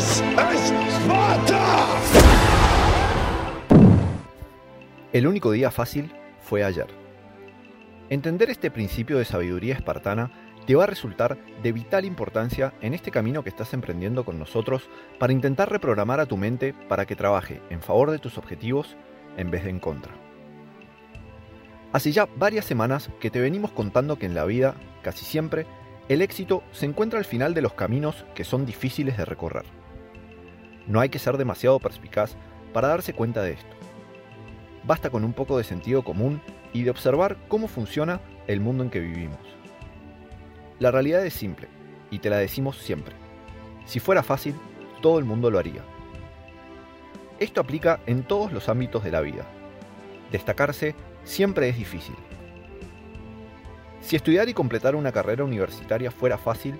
Es! El único día fácil fue ayer. Entender este principio de sabiduría espartana te va a resultar de vital importancia en este camino que estás emprendiendo con nosotros para intentar reprogramar a tu mente para que trabaje en favor de tus objetivos en vez de en contra. Hace ya varias semanas que te venimos contando que en la vida, casi siempre, el éxito se encuentra al final de los caminos que son difíciles de recorrer. No hay que ser demasiado perspicaz para darse cuenta de esto. Basta con un poco de sentido común y de observar cómo funciona el mundo en que vivimos. La realidad es simple, y te la decimos siempre. Si fuera fácil, todo el mundo lo haría. Esto aplica en todos los ámbitos de la vida. Destacarse siempre es difícil. Si estudiar y completar una carrera universitaria fuera fácil,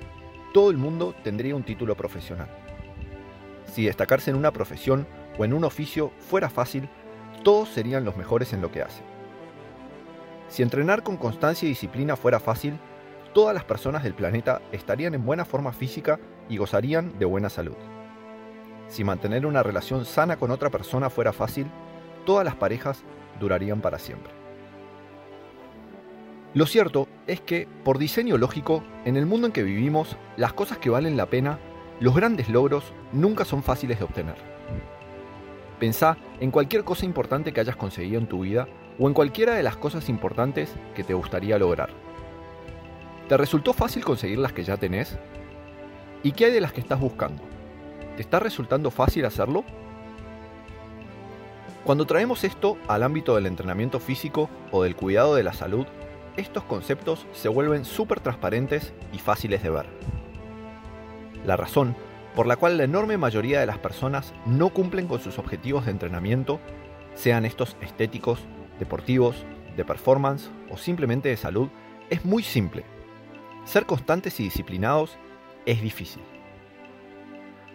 todo el mundo tendría un título profesional. Si destacarse en una profesión o en un oficio fuera fácil, todos serían los mejores en lo que hacen. Si entrenar con constancia y disciplina fuera fácil, todas las personas del planeta estarían en buena forma física y gozarían de buena salud. Si mantener una relación sana con otra persona fuera fácil, todas las parejas durarían para siempre. Lo cierto es que, por diseño lógico, en el mundo en que vivimos, las cosas que valen la pena, los grandes logros, nunca son fáciles de obtener. Pensá en cualquier cosa importante que hayas conseguido en tu vida o en cualquiera de las cosas importantes que te gustaría lograr. ¿Te resultó fácil conseguir las que ya tenés? ¿Y qué hay de las que estás buscando? ¿Te está resultando fácil hacerlo? Cuando traemos esto al ámbito del entrenamiento físico o del cuidado de la salud, estos conceptos se vuelven súper transparentes y fáciles de ver. La razón por la cual la enorme mayoría de las personas no cumplen con sus objetivos de entrenamiento, sean estos estéticos, deportivos, de performance o simplemente de salud, es muy simple. Ser constantes y disciplinados es difícil.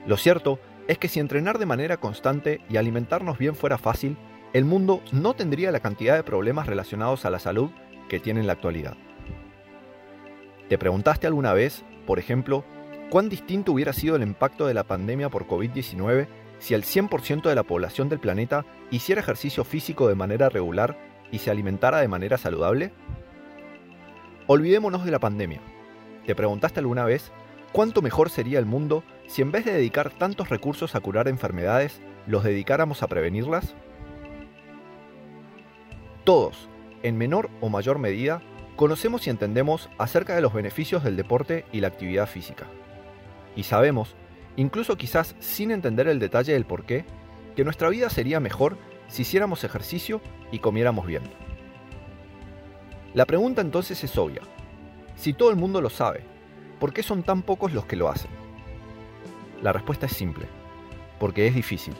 Lo cierto es que si entrenar de manera constante y alimentarnos bien fuera fácil, el mundo no tendría la cantidad de problemas relacionados a la salud que tiene en la actualidad. ¿Te preguntaste alguna vez, por ejemplo, cuán distinto hubiera sido el impacto de la pandemia por COVID-19 si el 100% de la población del planeta hiciera ejercicio físico de manera regular y se alimentara de manera saludable? Olvidémonos de la pandemia. ¿Te preguntaste alguna vez cuánto mejor sería el mundo si en vez de dedicar tantos recursos a curar enfermedades, los dedicáramos a prevenirlas? Todos, en menor o mayor medida, conocemos y entendemos acerca de los beneficios del deporte y la actividad física. Y sabemos, incluso quizás sin entender el detalle del por qué, que nuestra vida sería mejor si hiciéramos ejercicio y comiéramos bien. La pregunta entonces es obvia. Si todo el mundo lo sabe, ¿por qué son tan pocos los que lo hacen? La respuesta es simple, porque es difícil.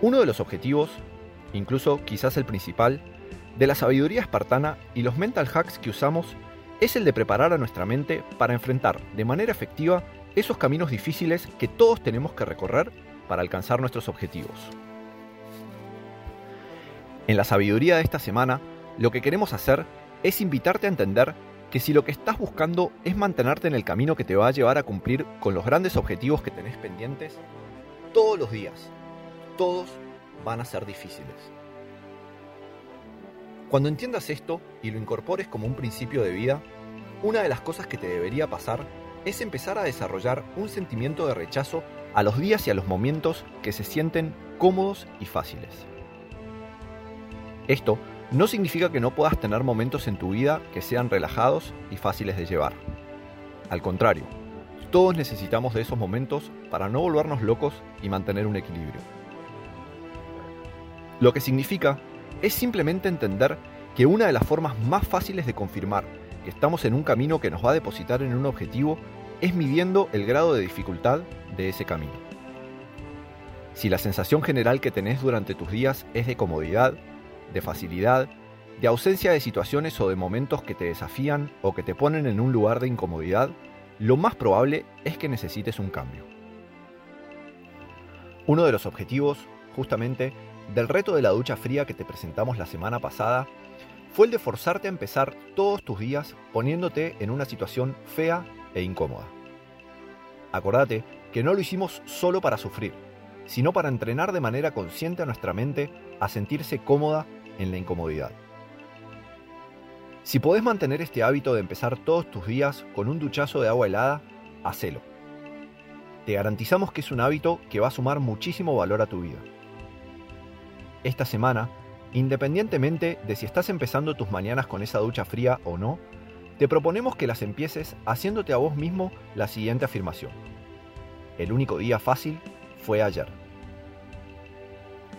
Uno de los objetivos, incluso quizás el principal, de la sabiduría espartana y los mental hacks que usamos es el de preparar a nuestra mente para enfrentar de manera efectiva esos caminos difíciles que todos tenemos que recorrer para alcanzar nuestros objetivos. En la sabiduría de esta semana, lo que queremos hacer es invitarte a entender que si lo que estás buscando es mantenerte en el camino que te va a llevar a cumplir con los grandes objetivos que tenés pendientes, todos los días, todos van a ser difíciles. Cuando entiendas esto y lo incorpores como un principio de vida, una de las cosas que te debería pasar es empezar a desarrollar un sentimiento de rechazo a los días y a los momentos que se sienten cómodos y fáciles. Esto no significa que no puedas tener momentos en tu vida que sean relajados y fáciles de llevar. Al contrario, todos necesitamos de esos momentos para no volvernos locos y mantener un equilibrio. Lo que significa es simplemente entender que una de las formas más fáciles de confirmar que estamos en un camino que nos va a depositar en un objetivo es midiendo el grado de dificultad de ese camino. Si la sensación general que tenés durante tus días es de comodidad, de facilidad, de ausencia de situaciones o de momentos que te desafían o que te ponen en un lugar de incomodidad, lo más probable es que necesites un cambio. Uno de los objetivos, justamente, del reto de la ducha fría que te presentamos la semana pasada fue el de forzarte a empezar todos tus días poniéndote en una situación fea e incómoda. Acordate que no lo hicimos solo para sufrir, sino para entrenar de manera consciente a nuestra mente a sentirse cómoda en la incomodidad. Si podés mantener este hábito de empezar todos tus días con un duchazo de agua helada, hacelo. Te garantizamos que es un hábito que va a sumar muchísimo valor a tu vida. Esta semana, independientemente de si estás empezando tus mañanas con esa ducha fría o no, te proponemos que las empieces haciéndote a vos mismo la siguiente afirmación. El único día fácil fue ayer.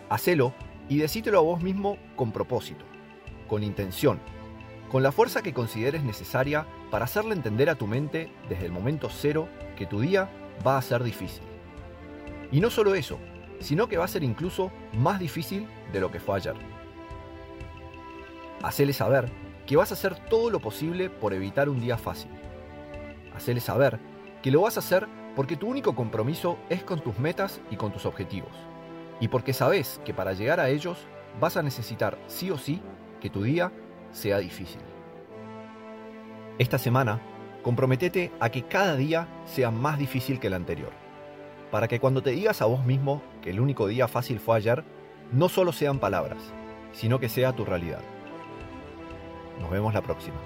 Hacelo y decítelo a vos mismo con propósito, con intención, con la fuerza que consideres necesaria para hacerle entender a tu mente desde el momento cero que tu día va a ser difícil. Y no solo eso, sino que va a ser incluso más difícil de lo que fue ayer. Hacele saber que vas a hacer todo lo posible por evitar un día fácil. Hacele saber que lo vas a hacer porque tu único compromiso es con tus metas y con tus objetivos. Y porque sabes que para llegar a ellos vas a necesitar sí o sí que tu día sea difícil. Esta semana, comprometete a que cada día sea más difícil que el anterior, para que cuando te digas a vos mismo que el único día fácil fue ayer, no solo sean palabras, sino que sea tu realidad. Nos vemos la próxima.